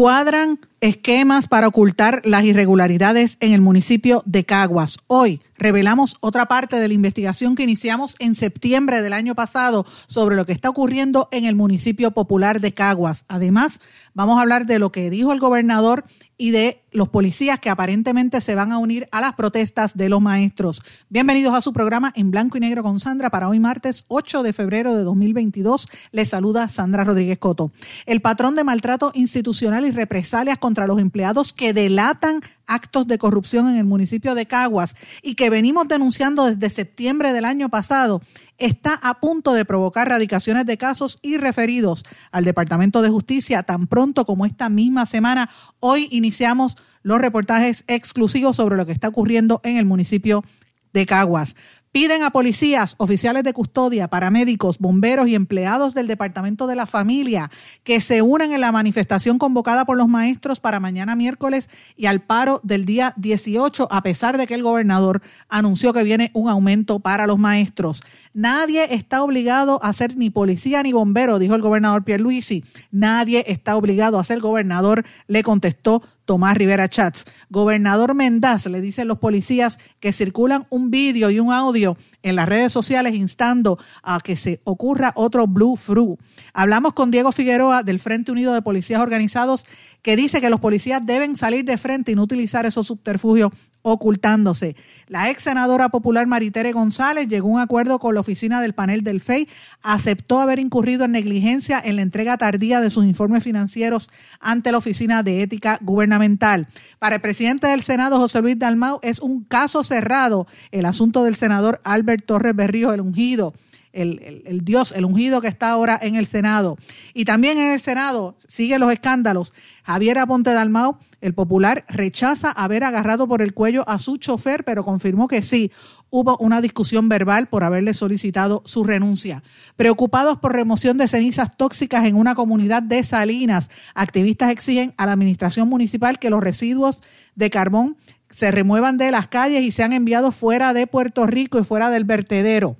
Cuadran esquemas para ocultar las irregularidades en el municipio de Caguas. Hoy revelamos otra parte de la investigación que iniciamos en septiembre del año pasado sobre lo que está ocurriendo en el municipio popular de Caguas. Además, vamos a hablar de lo que dijo el gobernador y de los policías que aparentemente se van a unir a las protestas de los maestros. Bienvenidos a su programa en blanco y negro con Sandra para hoy martes 8 de febrero de 2022. Les saluda Sandra Rodríguez Coto. El patrón de maltrato institucional y represalias contra los empleados que delatan actos de corrupción en el municipio de Caguas y que venimos denunciando desde septiembre del año pasado, está a punto de provocar radicaciones de casos y referidos al Departamento de Justicia tan pronto como esta misma semana. Hoy iniciamos los reportajes exclusivos sobre lo que está ocurriendo en el municipio de Caguas. Piden a policías, oficiales de custodia, paramédicos, bomberos y empleados del Departamento de la Familia que se unan en la manifestación convocada por los maestros para mañana miércoles y al paro del día 18, a pesar de que el gobernador anunció que viene un aumento para los maestros. Nadie está obligado a ser ni policía ni bombero, dijo el gobernador Pierluisi. Nadie está obligado a ser gobernador, le contestó Tomás Rivera Chats. Gobernador Mendaz le dicen los policías que circulan un vídeo y un audio en las redes sociales instando a que se ocurra otro Blue Fru. Hablamos con Diego Figueroa del Frente Unido de Policías Organizados que dice que los policías deben salir de frente y no utilizar esos subterfugios ocultándose. La ex senadora popular Maritere González llegó a un acuerdo con la oficina del panel del FEI, aceptó haber incurrido en negligencia en la entrega tardía de sus informes financieros ante la oficina de ética gubernamental. Para el presidente del Senado, José Luis Dalmau, es un caso cerrado el asunto del senador Albert Torres Berrío, el ungido. El, el, Dios, el ungido que está ahora en el Senado. Y también en el Senado siguen los escándalos. Javier Aponte Dalmau el popular rechaza haber agarrado por el cuello a su chofer, pero confirmó que sí, hubo una discusión verbal por haberle solicitado su renuncia. Preocupados por remoción de cenizas tóxicas en una comunidad de Salinas, activistas exigen a la administración municipal que los residuos de carbón se remuevan de las calles y sean enviados fuera de Puerto Rico y fuera del vertedero.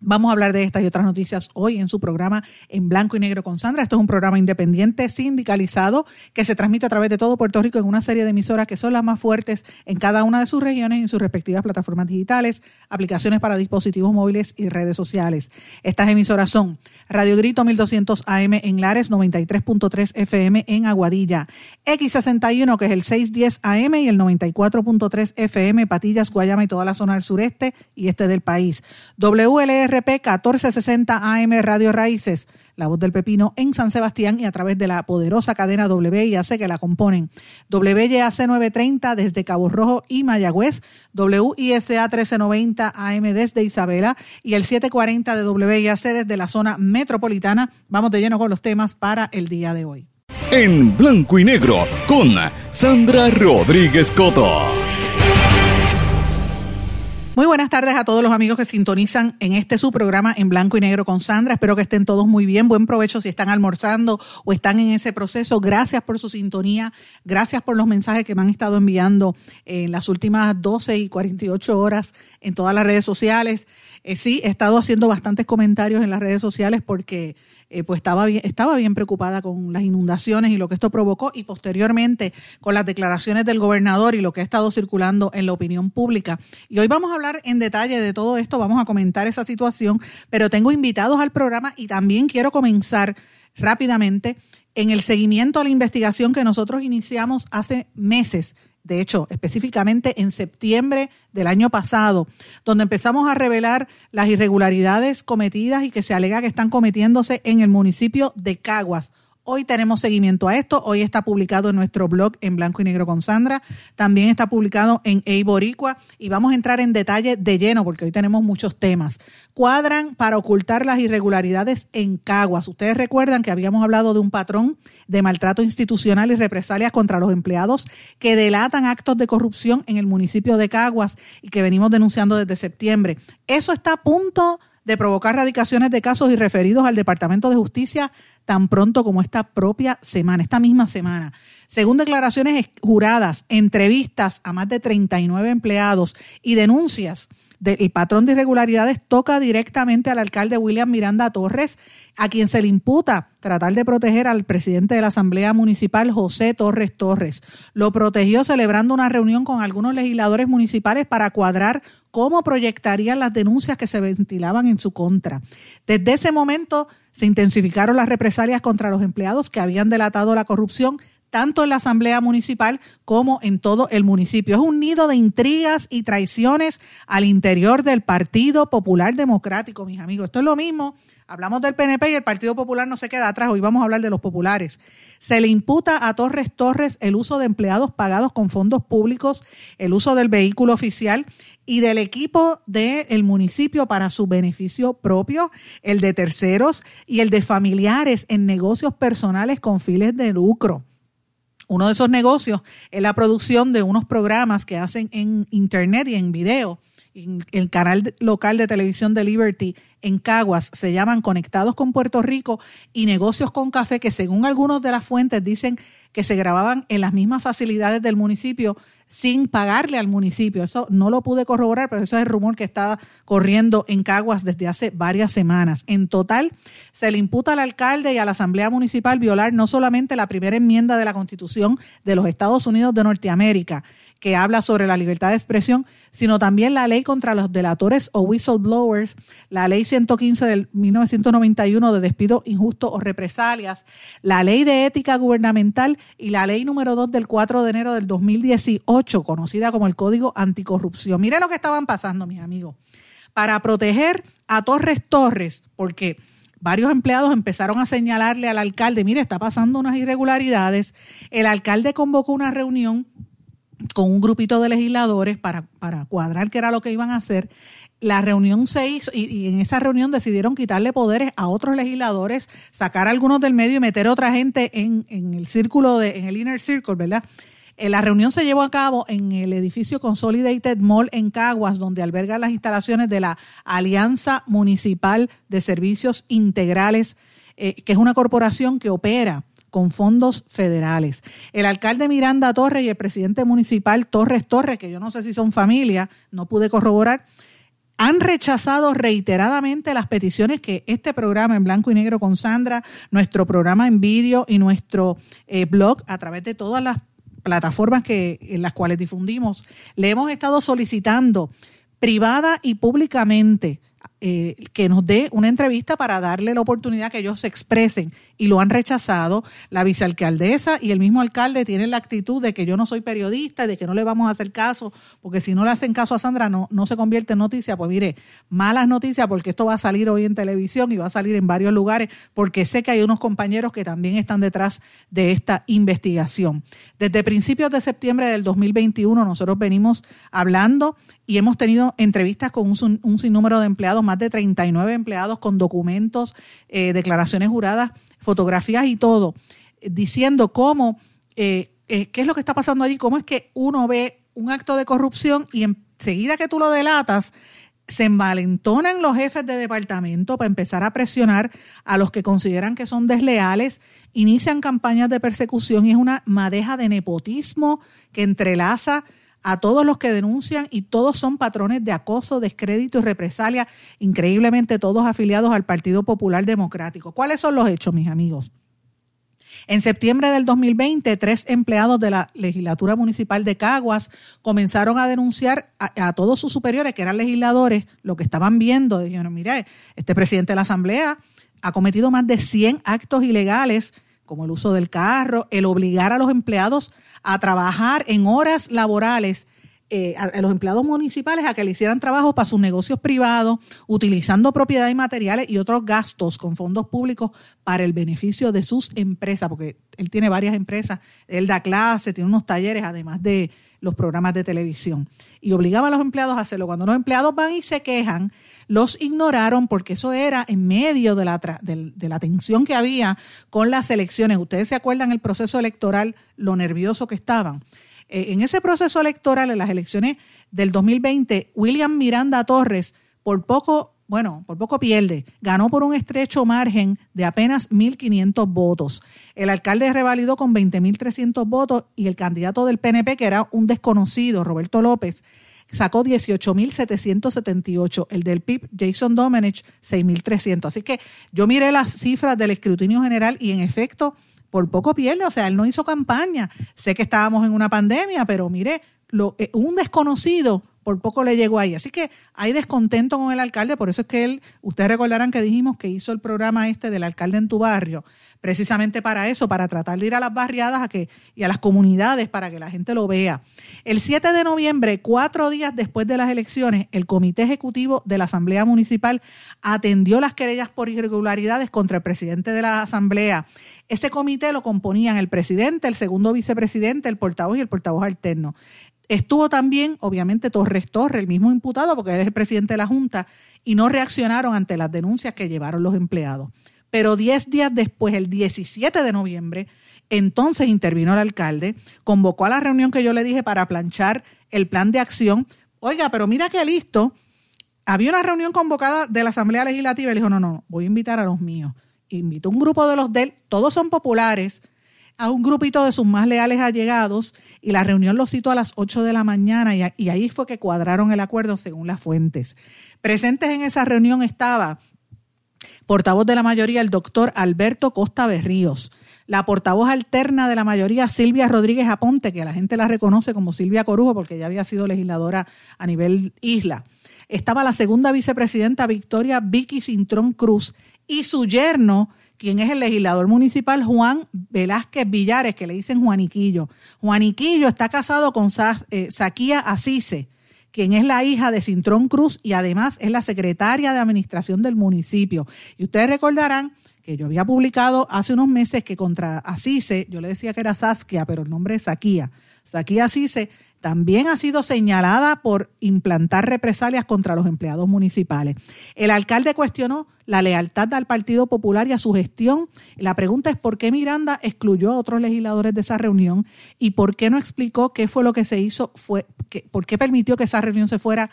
Vamos a hablar de estas y otras noticias hoy en su programa en blanco y negro con Sandra. Esto es un programa independiente, sindicalizado, que se transmite a través de todo Puerto Rico en una serie de emisoras que son las más fuertes en cada una de sus regiones y en sus respectivas plataformas digitales, aplicaciones para dispositivos móviles y redes sociales. Estas emisoras son Radio Grito 1200 AM en Lares, 93.3 FM en Aguadilla, X61 que es el 610 AM y el 94.3 FM Patillas, Guayama y toda la zona del sureste y este del país. WLR RP 1460 AM Radio Raíces, La Voz del Pepino en San Sebastián y a través de la poderosa cadena WIAC que la componen. WYAC 930 desde Cabo Rojo y Mayagüez, WISA 1390 AM desde Isabela y el 740 de WIAC desde la zona metropolitana. Vamos de lleno con los temas para el día de hoy. En blanco y negro con Sandra Rodríguez Coto. Muy buenas tardes a todos los amigos que sintonizan en este su programa en blanco y negro con Sandra. Espero que estén todos muy bien. Buen provecho si están almorzando o están en ese proceso. Gracias por su sintonía. Gracias por los mensajes que me han estado enviando en las últimas 12 y 48 horas en todas las redes sociales. Eh, sí, he estado haciendo bastantes comentarios en las redes sociales porque eh, pues estaba bien, estaba bien preocupada con las inundaciones y lo que esto provocó y posteriormente con las declaraciones del gobernador y lo que ha estado circulando en la opinión pública. Y hoy vamos a hablar en detalle de todo esto, vamos a comentar esa situación, pero tengo invitados al programa y también quiero comenzar rápidamente en el seguimiento a la investigación que nosotros iniciamos hace meses de hecho, específicamente en septiembre del año pasado, donde empezamos a revelar las irregularidades cometidas y que se alega que están cometiéndose en el municipio de Caguas. Hoy tenemos seguimiento a esto. Hoy está publicado en nuestro blog en blanco y negro con Sandra. También está publicado en Eiboricua y vamos a entrar en detalle de lleno porque hoy tenemos muchos temas. Cuadran para ocultar las irregularidades en Caguas. Ustedes recuerdan que habíamos hablado de un patrón de maltrato institucional y represalias contra los empleados que delatan actos de corrupción en el municipio de Caguas y que venimos denunciando desde septiembre. Eso está a punto de provocar radicaciones de casos y referidos al Departamento de Justicia tan pronto como esta propia semana, esta misma semana. Según declaraciones juradas, entrevistas a más de 39 empleados y denuncias del patrón de irregularidades toca directamente al alcalde William Miranda Torres, a quien se le imputa tratar de proteger al presidente de la Asamblea Municipal, José Torres Torres. Lo protegió celebrando una reunión con algunos legisladores municipales para cuadrar cómo proyectarían las denuncias que se ventilaban en su contra. Desde ese momento se intensificaron las represalias contra los empleados que habían delatado la corrupción tanto en la Asamblea Municipal como en todo el municipio. Es un nido de intrigas y traiciones al interior del Partido Popular Democrático, mis amigos. Esto es lo mismo. Hablamos del PNP y el Partido Popular no se queda atrás. Hoy vamos a hablar de los populares. Se le imputa a Torres Torres el uso de empleados pagados con fondos públicos, el uso del vehículo oficial y del equipo del municipio para su beneficio propio, el de terceros y el de familiares en negocios personales con fines de lucro. Uno de esos negocios es la producción de unos programas que hacen en internet y en video. En el canal local de televisión de Liberty en Caguas se llaman Conectados con Puerto Rico y Negocios con Café, que según algunos de las fuentes dicen que se grababan en las mismas facilidades del municipio sin pagarle al municipio. Eso no lo pude corroborar, pero eso es el rumor que estaba corriendo en Caguas desde hace varias semanas. En total, se le imputa al alcalde y a la Asamblea Municipal violar no solamente la primera enmienda de la Constitución de los Estados Unidos de Norteamérica, que habla sobre la libertad de expresión, sino también la ley contra los delatores o whistleblowers, la ley 115 del 1991 de despido injusto o represalias, la ley de ética gubernamental y la ley número 2 del 4 de enero del 2018, conocida como el Código Anticorrupción. Mire lo que estaban pasando, mis amigos. Para proteger a Torres Torres, porque varios empleados empezaron a señalarle al alcalde, mire, está pasando unas irregularidades, el alcalde convocó una reunión con un grupito de legisladores para, para cuadrar qué era lo que iban a hacer. La reunión se hizo y, en esa reunión decidieron quitarle poderes a otros legisladores, sacar a algunos del medio y meter a otra gente en, en el círculo, de, en el inner circle, ¿verdad? Eh, la reunión se llevó a cabo en el edificio Consolidated Mall en Caguas, donde alberga las instalaciones de la Alianza Municipal de Servicios Integrales, eh, que es una corporación que opera con fondos federales. El alcalde Miranda Torres y el presidente municipal Torres Torres, que yo no sé si son familia, no pude corroborar, han rechazado reiteradamente las peticiones que este programa en blanco y negro con Sandra, nuestro programa en vídeo y nuestro eh, blog a través de todas las plataformas que, en las cuales difundimos, le hemos estado solicitando privada y públicamente eh, que nos dé una entrevista para darle la oportunidad que ellos se expresen y lo han rechazado. La vicealcaldesa y el mismo alcalde tienen la actitud de que yo no soy periodista y de que no le vamos a hacer caso, porque si no le hacen caso a Sandra no, no se convierte en noticia. Pues mire, malas noticias porque esto va a salir hoy en televisión y va a salir en varios lugares, porque sé que hay unos compañeros que también están detrás de esta investigación. Desde principios de septiembre del 2021 nosotros venimos hablando y hemos tenido entrevistas con un, un sinnúmero de empleados más de 39 empleados con documentos, eh, declaraciones juradas, fotografías y todo, diciendo cómo, eh, eh, qué es lo que está pasando allí, cómo es que uno ve un acto de corrupción y enseguida que tú lo delatas, se envalentonan los jefes de departamento para empezar a presionar a los que consideran que son desleales, inician campañas de persecución y es una madeja de nepotismo que entrelaza a todos los que denuncian y todos son patrones de acoso, descrédito y represalia, increíblemente todos afiliados al Partido Popular Democrático. ¿Cuáles son los hechos, mis amigos? En septiembre del 2020, tres empleados de la legislatura municipal de Caguas comenzaron a denunciar a, todos sus superiores, que eran legisladores, lo que estaban viendo. Dijeron, mire, este presidente de la Asamblea ha cometido más de 100 actos ilegales, como el uso del carro, el obligar a los empleados a trabajar en horas laborales eh, a, los empleados municipales a que le hicieran trabajo para sus negocios privados, utilizando propiedades y materiales y otros gastos con fondos públicos para el beneficio de sus empresas, porque él tiene varias empresas, él da clases, tiene unos talleres, además de los programas de televisión. Y obligaba a los empleados a hacerlo. Cuando los empleados van y se quejan, los ignoraron porque eso era en medio de la, de la tensión que había con las elecciones. Ustedes se acuerdan el proceso electoral, lo nervioso que estaban. Eh, en ese proceso electoral, en las elecciones del 2020, William Miranda Torres por poco, bueno, por poco pierde, ganó por un estrecho margen de apenas 1.500 votos. El alcalde revalidó con 20.300 votos y el candidato del PNP, que era un desconocido, Roberto López, sacó 18.778. El del PIB, Jason Domenech, 6.300. Así que yo miré las cifras del escrutinio general y en efecto por poco pierde, o sea, él no hizo campaña. Sé que estábamos en una pandemia, pero mire, lo, eh, un desconocido por poco le llegó ahí. Así que hay descontento con el alcalde, por eso es que él, ustedes recordarán que dijimos que hizo el programa este del alcalde en tu barrio, precisamente para eso, para tratar de ir a las barriadas a que, y a las comunidades para que la gente lo vea. El 7 de noviembre, cuatro días después de las elecciones, el Comité Ejecutivo de la Asamblea Municipal atendió las querellas por irregularidades contra el presidente de la Asamblea. Ese comité lo componían el presidente, el segundo vicepresidente, el portavoz y el portavoz alterno. Estuvo también, obviamente, Torres Torres, el mismo imputado, porque él es el presidente de la Junta, y no reaccionaron ante las denuncias que llevaron los empleados. Pero diez días después, el 17 de noviembre, entonces intervino el alcalde, convocó a la reunión que yo le dije para planchar el plan de acción. Oiga, pero mira qué listo. Había una reunión convocada de la Asamblea Legislativa y le dijo, no, no, voy a invitar a los míos. Invitó un grupo de los de él, todos son populares, a un grupito de sus más leales allegados y la reunión lo citó a las 8 de la mañana y ahí fue que cuadraron el acuerdo según las fuentes. Presentes en esa reunión estaba portavoz de la mayoría el doctor Alberto Costa Berríos, la portavoz alterna de la mayoría Silvia Rodríguez Aponte, que la gente la reconoce como Silvia Corujo porque ya había sido legisladora a nivel isla. Estaba la segunda vicepresidenta Victoria Vicky Cintrón Cruz y su yerno quien es el legislador municipal Juan Velázquez Villares, que le dicen Juaniquillo. Juaniquillo está casado con eh, Saquía Asise, quien es la hija de Cintrón Cruz y además es la secretaria de administración del municipio. Y ustedes recordarán que yo había publicado hace unos meses que contra Asise, yo le decía que era Saskia, pero el nombre es Saquía. Saquía Asise también ha sido señalada por implantar represalias contra los empleados municipales. El alcalde cuestionó la lealtad al Partido Popular y a su gestión. La pregunta es por qué Miranda excluyó a otros legisladores de esa reunión y por qué no explicó qué fue lo que se hizo, fue, por qué permitió que esa reunión se fuera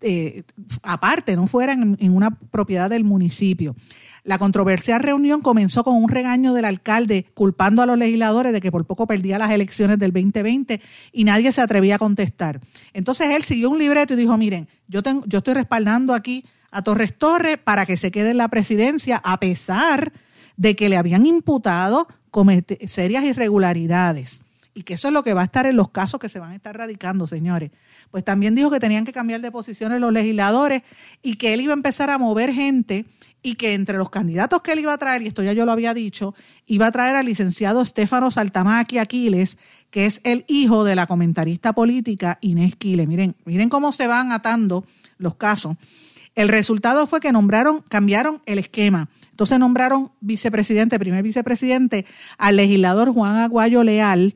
eh, aparte, no fuera en, una propiedad del municipio. La controversial reunión comenzó con un regaño del alcalde culpando a los legisladores de que por poco perdía las elecciones del 2020 y nadie se atrevía a contestar. Entonces él siguió un libreto y dijo, miren, yo, tengo, yo estoy respaldando aquí a Torres Torres para que se quede en la presidencia a pesar de que le habían imputado serias irregularidades. Y que eso es lo que va a estar en los casos que se van a estar radicando, señores pues también dijo que tenían que cambiar de posiciones los legisladores y que él iba a empezar a mover gente y que entre los candidatos que él iba a traer, y esto ya yo lo había dicho, iba a traer al licenciado Estefano Saltamaki Aquiles, que es el hijo de la comentarista política Inés Quiles. Miren, miren cómo se van atando los casos. El resultado fue que nombraron, cambiaron el esquema. Entonces nombraron vicepresidente, primer vicepresidente, al legislador Juan Aguayo Leal,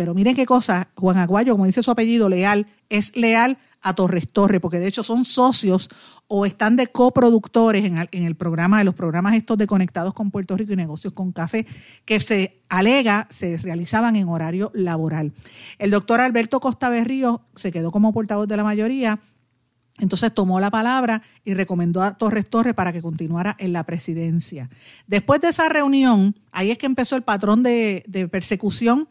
pero miren qué cosa, Juan Aguayo, como dice su apellido, leal, es leal a Torres Torres, porque de hecho son socios o están de coproductores en, en, el programa, de los programas estos de Conectados con Puerto Rico y Negocios con Café, que se alega se realizaban en horario laboral. El doctor Alberto Costa Berrío se quedó como portavoz de la mayoría, entonces tomó la palabra y recomendó a Torres Torres para que continuara en la presidencia. Después de esa reunión, ahí es que empezó el patrón de persecución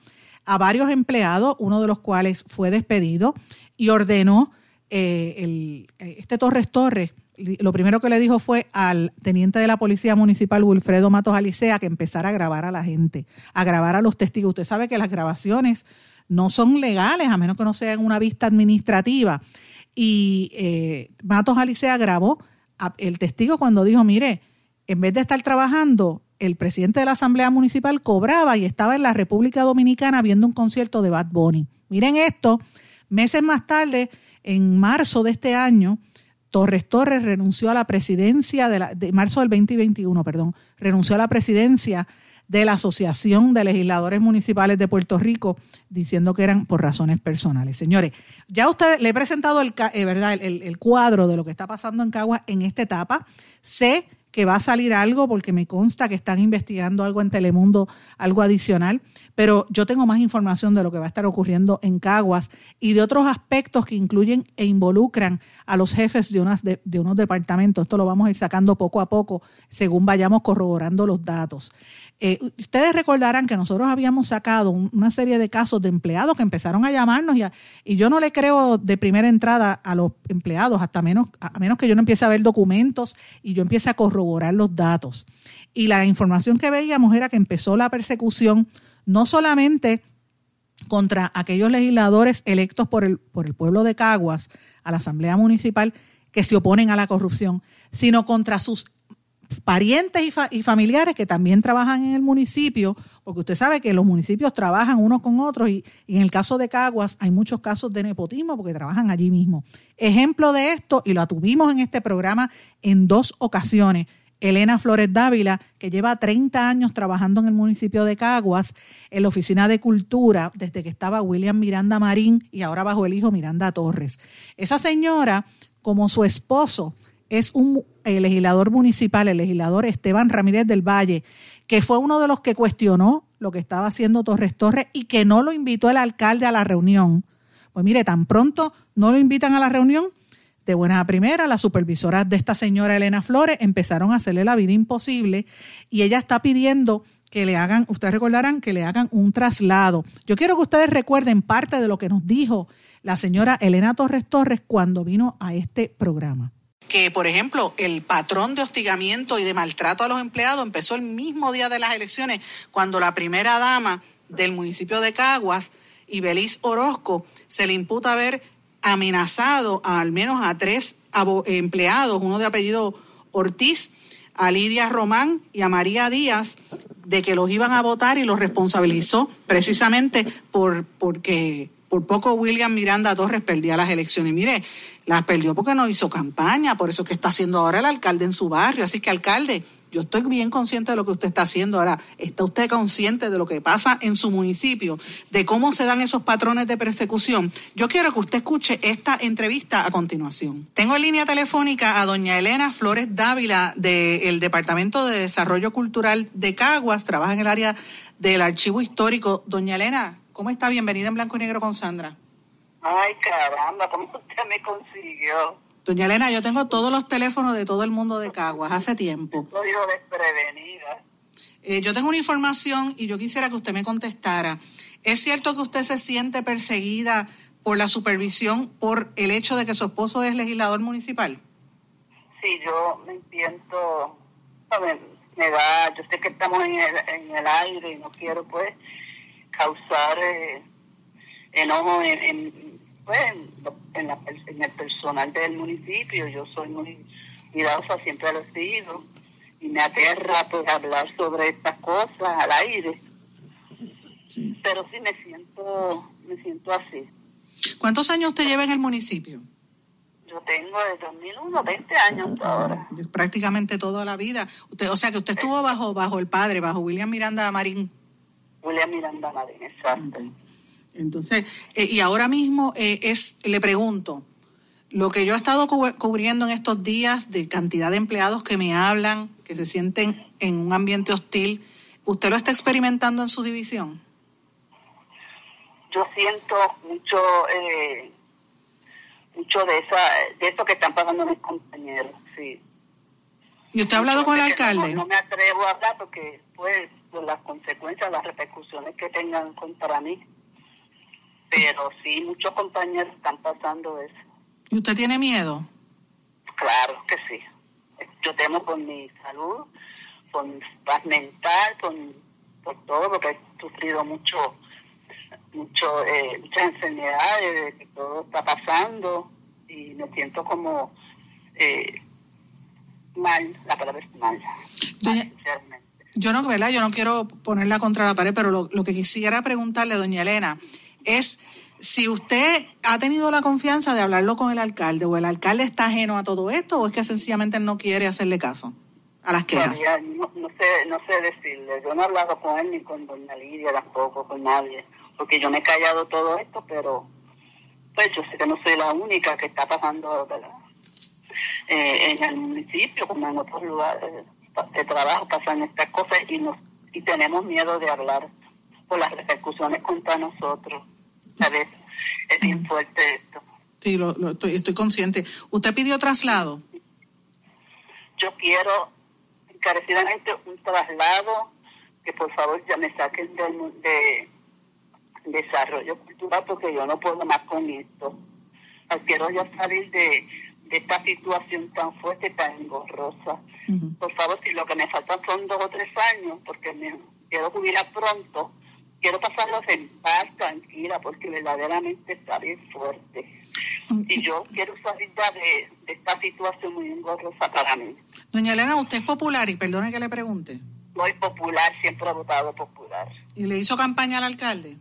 a varios empleados, uno de los cuales fue despedido y ordenó eh, el, este Torres Torres. Lo primero que le dijo fue al teniente de la Policía Municipal, Wilfredo Matos Alicea, que empezara a grabar a la gente, a grabar a los testigos. Usted sabe que las grabaciones no son legales, a menos que no sean una vista administrativa. Y eh, Matos Alicea grabó el testigo cuando dijo, mire, en vez de estar trabajando, el presidente de la Asamblea Municipal cobraba y estaba en la República Dominicana viendo un concierto de Bad Bunny. Miren esto, Meses más tarde, en marzo de este año, Torres Torres renunció a la presidencia de, la, de marzo del 2021, perdón, renunció a la presidencia de la Asociación de Legisladores Municipales de Puerto Rico, diciendo que eran por razones personales. Señores, ya usted le he presentado el, eh, ¿verdad? El, cuadro de lo que está pasando en Caguas en esta etapa. Sé que va a salir algo porque me consta que están investigando algo en Telemundo, algo adicional, pero yo tengo más información de lo que va a estar ocurriendo en Caguas y de otros aspectos que incluyen e involucran a los jefes de, unas de, unos departamentos. Esto lo vamos a ir sacando poco a poco según vayamos corroborando los datos. Eh, ustedes recordarán que nosotros habíamos sacado una serie de casos de empleados que empezaron a llamarnos y, y yo no le creo de primera entrada a los empleados, hasta menos, a menos que yo no empiece a ver documentos y yo empiece a corroborar los datos. Y la información que veíamos era que empezó la persecución no solamente contra aquellos legisladores electos por el, por el pueblo de Caguas a la Asamblea Municipal que se oponen a la corrupción, sino contra sus parientes y, familiares que también trabajan en el municipio, porque usted sabe que los municipios trabajan unos con otros y, en el caso de Caguas hay muchos casos de nepotismo porque trabajan allí mismo. Ejemplo de esto, y lo tuvimos en este programa en dos ocasiones, Elena Flores Dávila, que lleva 30 años trabajando en el municipio de Caguas, en la Oficina de Cultura, desde que estaba William Miranda Marín y ahora bajo el hijo Miranda Torres. Esa señora, como su esposo, es un legislador municipal, el legislador Esteban Ramírez del Valle, que fue uno de los que cuestionó lo que estaba haciendo Torres Torres y que no lo invitó el alcalde a la reunión. Pues mire, tan pronto no lo invitan a la reunión, de buena a primera, las supervisoras de esta señora Elena Flores empezaron a hacerle la vida imposible y ella está pidiendo que le hagan, ustedes recordarán, que le hagan un traslado. Yo quiero que ustedes recuerden parte de lo que nos dijo la señora Elena Torres Torres cuando vino a este programa que, por ejemplo, el patrón de hostigamiento y de maltrato a los empleados empezó el mismo día de las elecciones, cuando la primera dama del municipio de Caguas, Ibeliz Orozco, se le imputa haber amenazado a al menos a tres empleados, uno de apellido Ortiz, a Lidia Román y a María Díaz, de que los iban a votar y los responsabilizó precisamente por porque por poco William Miranda Torres perdía las elecciones. Y mire, las perdió porque no hizo campaña, por eso que está haciendo ahora el alcalde en su barrio. Así que, alcalde, yo estoy bien consciente de lo que usted está haciendo ahora. ¿Está usted consciente de lo que pasa en su municipio, de cómo se dan esos patrones de persecución? Yo quiero que usted escuche esta entrevista a continuación. Tengo en línea telefónica a doña Elena Flores Dávila del Departamento de Desarrollo Cultural de Caguas, trabaja en el área del Archivo Histórico. Doña Elena, ¿cómo está? Bienvenida en Blanco y Negro con Sandra. Ay, caramba, ¿cómo usted me consiguió? Doña Elena, yo tengo todos los teléfonos de todo el mundo de Caguas hace tiempo. Estoy desprevenida. Eh, yo tengo una información y yo quisiera que usted me contestara. ¿Es cierto que usted se siente perseguida por la supervisión por el hecho de que su esposo es legislador municipal? Sí, yo me siento, me da, yo sé que estamos en el, en el aire y no quiero pues causar eh, enojo en, en pues, en, la, en el personal del municipio. Yo soy muy cuidadosa, siempre lo he sido. Y me aterra pues hablar sobre estas cosas al aire. Pero sí me siento, me siento así. ¿Cuántos años usted lleva en el municipio? Yo tengo de 2001, 20 años ahora. Prácticamente toda la vida. Usted, o sea que usted estuvo bajo bajo el padre, bajo William Miranda Marín. William Miranda Marín, exacto. Entonces, eh, y ahora mismo eh, es, le pregunto, lo que yo he estado cubriendo en estos días de cantidad de empleados que me hablan, que se sienten en un ambiente hostil, ¿usted lo está experimentando en su división? Yo siento mucho, eh, mucho de esa, de eso que están pasando mis compañeros, sí. ¿Y usted ha hablado con el alcalde? No, me atrevo a hablar porque, pues, por las consecuencias, las repercusiones que tengan contra mí pero sí, muchos compañeros están pasando eso. ¿Y usted tiene miedo? Claro que sí. Yo temo por mi salud, por mi paz mental, por, por todo, lo que he sufrido mucho, mucho eh, muchas enfermedades, que todo está pasando y me siento como eh, mal, la palabra es mal. Yo no, ¿verdad? Yo no quiero ponerla contra la pared, pero lo, lo que quisiera preguntarle, doña Elena, es Si usted ha tenido la confianza de hablarlo con el alcalde o el alcalde está ajeno a todo esto o es que sencillamente no quiere hacerle caso a las quejas. No, no, sé, no sé decirle. Yo no he hablado con él ni con doña Lidia tampoco, con nadie, porque yo me he callado todo esto, pero pues yo sé que no soy la única que está pasando eh, en el municipio, como en otros lugares de trabajo pasan estas cosas y nos y tenemos miedo de hablar por las repercusiones contra nosotros. ¿Sabes? Es bien fuerte esto. Sí, lo, estoy, estoy consciente. ¿Usted pidió traslado? Yo quiero encarecidamente un traslado que por favor ya me saquen del de desarrollo cultural porque yo no puedo más con esto. Quiero ya salir de, de esta situación tan fuerte, tan engorrosa. Por favor, si lo que me faltan son dos o tres años, porque me quiero jubilar pronto, quiero pasarlos en paz, tranquila, porque verdaderamente está bien fuerte. Y yo quiero salir de, de esta situación muy engorrosa para mí. Doña Elena, usted es popular y perdone que le pregunte. Soy popular, siempre he votado popular. ¿Y le hizo campaña al alcalde?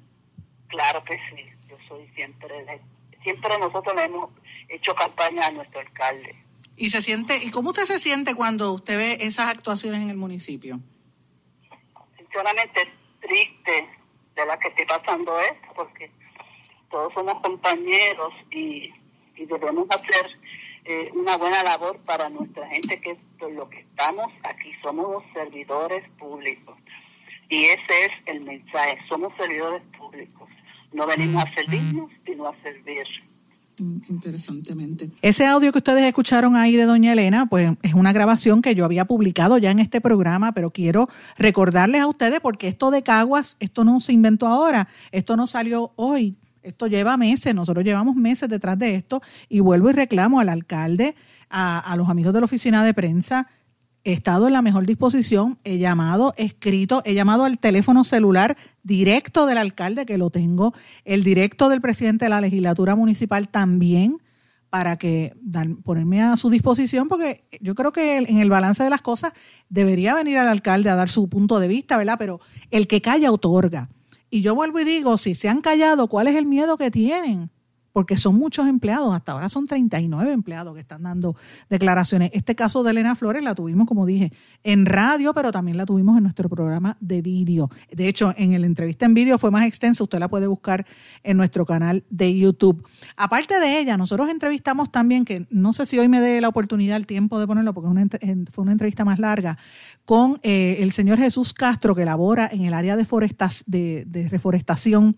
Claro que sí, yo soy siempre, siempre nosotros le hemos hecho campaña a nuestro alcalde. ¿Y se siente, y cómo usted se siente cuando usted ve esas actuaciones en el municipio? Sinceramente triste de la que esté pasando esto, porque todos somos compañeros y, debemos hacer eh, una buena labor para nuestra gente, que por lo que estamos aquí somos los servidores públicos. Y ese es el mensaje, somos servidores públicos. No venimos a servirnos, sino a servir interesantemente. Ese audio que ustedes escucharon ahí de doña Elena, pues es una grabación que yo había publicado ya en este programa, pero quiero recordarles a ustedes porque esto de Caguas, esto no se inventó ahora, esto no salió hoy, esto lleva meses, nosotros llevamos meses detrás de esto y vuelvo y reclamo al alcalde, a, a los amigos de la oficina de prensa, he estado en la mejor disposición, he llamado, escrito, he llamado al teléfono celular directo del alcalde, que lo tengo, el directo del presidente de la legislatura municipal también, para que ponerme a su disposición, porque yo creo que en el balance de las cosas debería venir al alcalde a dar su punto de vista, ¿verdad? Pero el que calla otorga. Y yo vuelvo y digo, si se han callado, ¿cuál es el miedo que tienen? Porque son muchos empleados, hasta ahora son 39 empleados que están dando declaraciones. Este caso de Elena Flores la tuvimos, como dije, en radio, pero también la tuvimos en nuestro programa de vídeo. De hecho, en la entrevista en vídeo fue más extensa, usted la puede buscar en nuestro canal de YouTube. Aparte de ella, nosotros entrevistamos también, que no sé si hoy me dé la oportunidad, el tiempo de ponerlo, porque fue una entrevista más larga, con eh, el señor Jesús Castro, que labora en el área de, de, de reforestación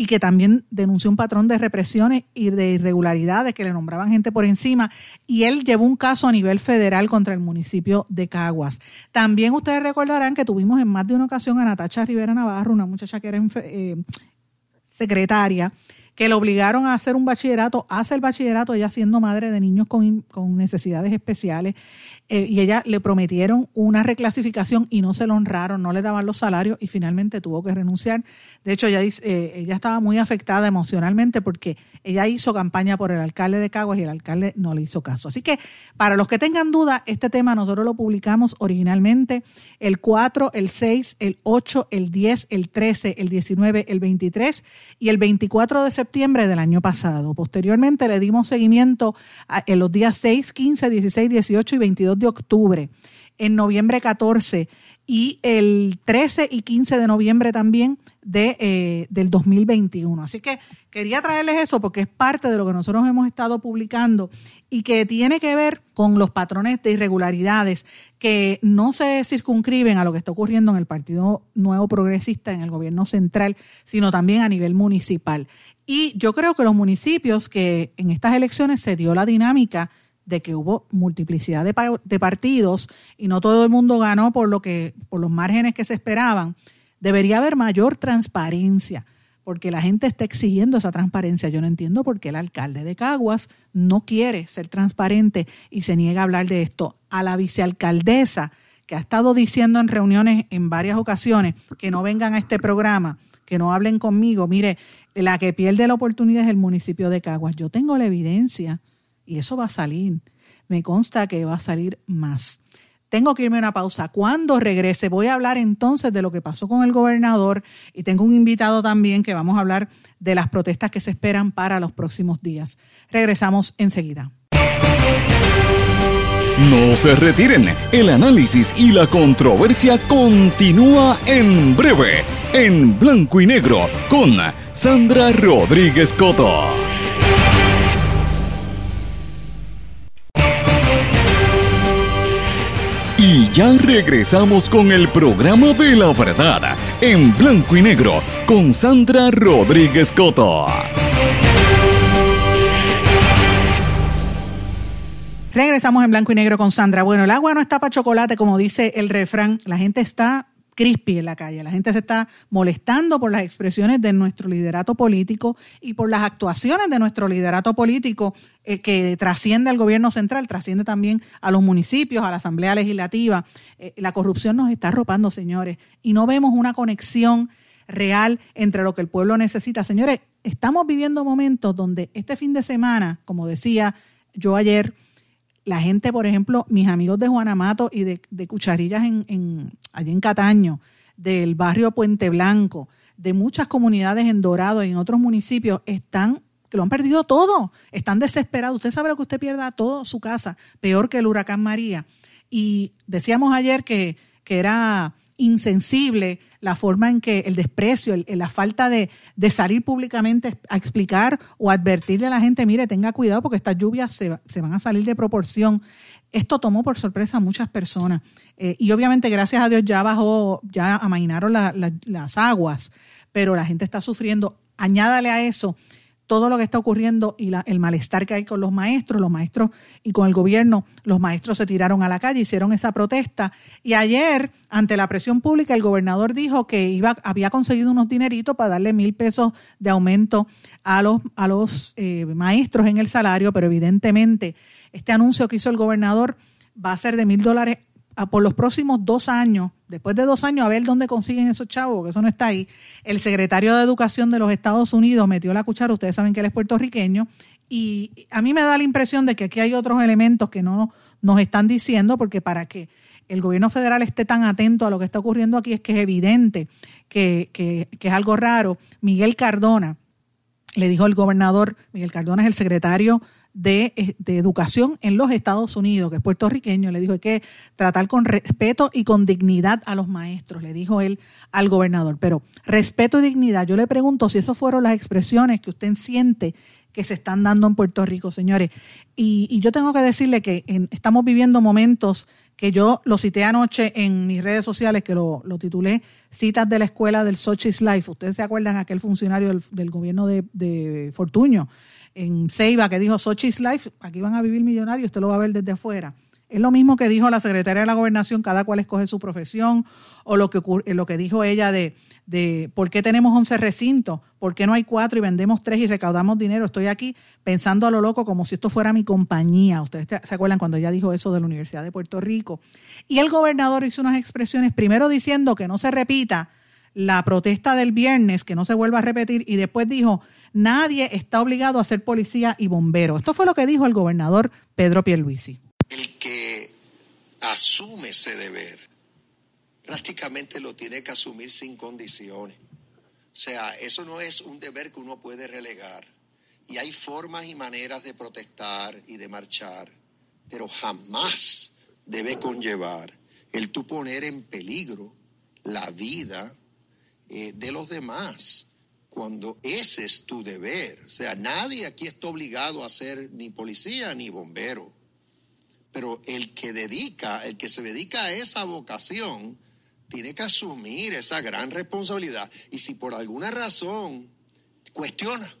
y que también denunció un patrón de represiones y de irregularidades que le nombraban gente por encima y él llevó un caso a nivel federal contra el municipio de Caguas. También ustedes recordarán que tuvimos en más de una ocasión a Natacha Rivera Navarro, una muchacha que era eh, secretaria, que le obligaron a hacer un bachillerato, hace el bachillerato, ella siendo madre de niños con, con necesidades especiales, eh, y ella le prometieron una reclasificación y no se lo honraron, no le daban los salarios y finalmente tuvo que renunciar. De hecho, ella, eh, ella estaba muy afectada emocionalmente porque ella hizo campaña por el alcalde de Caguas y el alcalde no le hizo caso. Así que para los que tengan duda, este tema nosotros lo publicamos originalmente el 4, el 6, el 8, el 10, el 13, el 19, el 23 y el 24 de septiembre del año pasado. Posteriormente le dimos seguimiento en los días 6, 15, 16, 18 y 22 de octubre, en noviembre 14 y el 13 y 15 de noviembre también de, eh, del 2021. Así que quería traerles eso porque es parte de lo que nosotros hemos estado publicando y que tiene que ver con los patrones de irregularidades que no se circunscriben a lo que está ocurriendo en el Partido Nuevo Progresista, en el gobierno central, sino también a nivel municipal. Y yo creo que los municipios que en estas elecciones se dio la dinámica de que hubo multiplicidad de, partidos y no todo el mundo ganó por lo que por los márgenes que se esperaban, debería haber mayor transparencia, porque la gente está exigiendo esa transparencia. Yo no entiendo por qué el alcalde de Caguas no quiere ser transparente y se niega a hablar de esto. A la vicealcaldesa, que ha estado diciendo en reuniones en varias ocasiones que no vengan a este programa, que no hablen conmigo, mire, la que pierde la oportunidad es el municipio de Caguas. Yo tengo la evidencia y eso va a salir. Me consta que va a salir más. Tengo que irme a una pausa. Cuando regrese voy a hablar entonces de lo que pasó con el gobernador y tengo un invitado también que vamos a hablar de las protestas que se esperan para los próximos días. Regresamos enseguida. No se retiren, el análisis y la controversia continúa en breve, en blanco y negro, con Sandra Rodríguez Coto. Y ya regresamos con el programa de la verdad, en blanco y negro, con Sandra Rodríguez Coto. Regresamos en blanco y negro con Sandra. Bueno, el agua no está para chocolate, como dice el refrán. La gente está crispy en la calle. La gente se está molestando por las expresiones de nuestro liderato político y por las actuaciones de nuestro liderato político eh, que trasciende al gobierno central, trasciende también a los municipios, a la Asamblea Legislativa. Eh, la corrupción nos está arropando, señores, y no vemos una conexión real entre lo que el pueblo necesita. Señores, estamos viviendo momentos donde este fin de semana, como decía yo ayer, la gente, por ejemplo, mis amigos de Juanamato y de, Cucharillas en, en, allí en Cataño, del barrio Puente Blanco, de muchas comunidades en Dorado y en otros municipios, están, que lo han perdido todo, están desesperados. Usted sabe lo que usted pierda todo su casa, peor que el huracán María. Y decíamos ayer que, que era insensible la forma en que el desprecio, la falta de, salir públicamente a explicar o advertirle a la gente, mire, tenga cuidado porque estas lluvias se, van a salir de proporción. Esto tomó por sorpresa a muchas personas. Eh, y obviamente, gracias a Dios, ya bajó, ya amainaron las aguas, pero la gente está sufriendo. Añádale a eso todo lo que está ocurriendo y el malestar que hay con los maestros, los maestros y con el gobierno, los maestros se tiraron a la calle, hicieron esa protesta. Y ayer, ante la presión pública, el gobernador dijo que iba, había conseguido unos dineritos para darle mil pesos de aumento a los, a los eh, maestros en el salario, pero evidentemente este anuncio que hizo el gobernador va a ser de mil dólares por los próximos dos años, después de dos años, a ver dónde consiguen esos chavos, porque eso no está ahí. El secretario de Educación de los Estados Unidos metió la cuchara, ustedes saben que él es puertorriqueño, y a mí me da la impresión de que aquí hay otros elementos que no nos están diciendo, porque para que el gobierno federal esté tan atento a lo que está ocurriendo aquí es que es evidente que, que, que es algo raro. Miguel Cardona, le dijo el gobernador, Miguel Cardona es el secretario eh, de, educación en los Estados Unidos, que es puertorriqueño, le dijo hay que tratar con respeto y con dignidad a los maestros, le dijo él al gobernador. Pero respeto y dignidad, yo le pregunto si esas fueron las expresiones que usted siente que se están dando en Puerto Rico, señores. Y, yo tengo que decirle que estamos viviendo momentos que yo lo cité anoche en mis redes sociales, que lo, titulé Citas de la Escuela del Sochi's Life. Ustedes se acuerdan aquel funcionario del, gobierno de, de Fortuño en Ceiba que dijo Sochi's Life, aquí van a vivir millonarios, usted lo va a ver desde afuera. Es lo mismo que dijo la secretaria de la gobernación, cada cual escoge su profesión, o lo que, lo que dijo ella de, de por qué tenemos 11 recintos, por qué no hay cuatro y vendemos tres y recaudamos dinero. Estoy aquí pensando a lo loco como si esto fuera mi compañía. Ustedes se acuerdan cuando ella dijo eso de la Universidad de Puerto Rico. Y el gobernador hizo unas expresiones, primero diciendo que no se repita la protesta del viernes, que no se vuelva a repetir, y después dijo nadie está obligado a ser policía y bombero. Esto fue lo que dijo el gobernador Pedro Pierluisi. El que asume ese deber prácticamente lo tiene que asumir sin condiciones. O sea, eso no es un deber que uno puede relegar. Y hay formas y maneras de protestar y de marchar, pero jamás debe conllevar el tú poner en peligro la vida eh, de los demás cuando ese es tu deber. O sea, nadie aquí está obligado a ser ni policía ni bombero. Pero el que dedica, el que se dedica a esa vocación, tiene que asumir esa gran responsabilidad. Y si por alguna razón cuestiona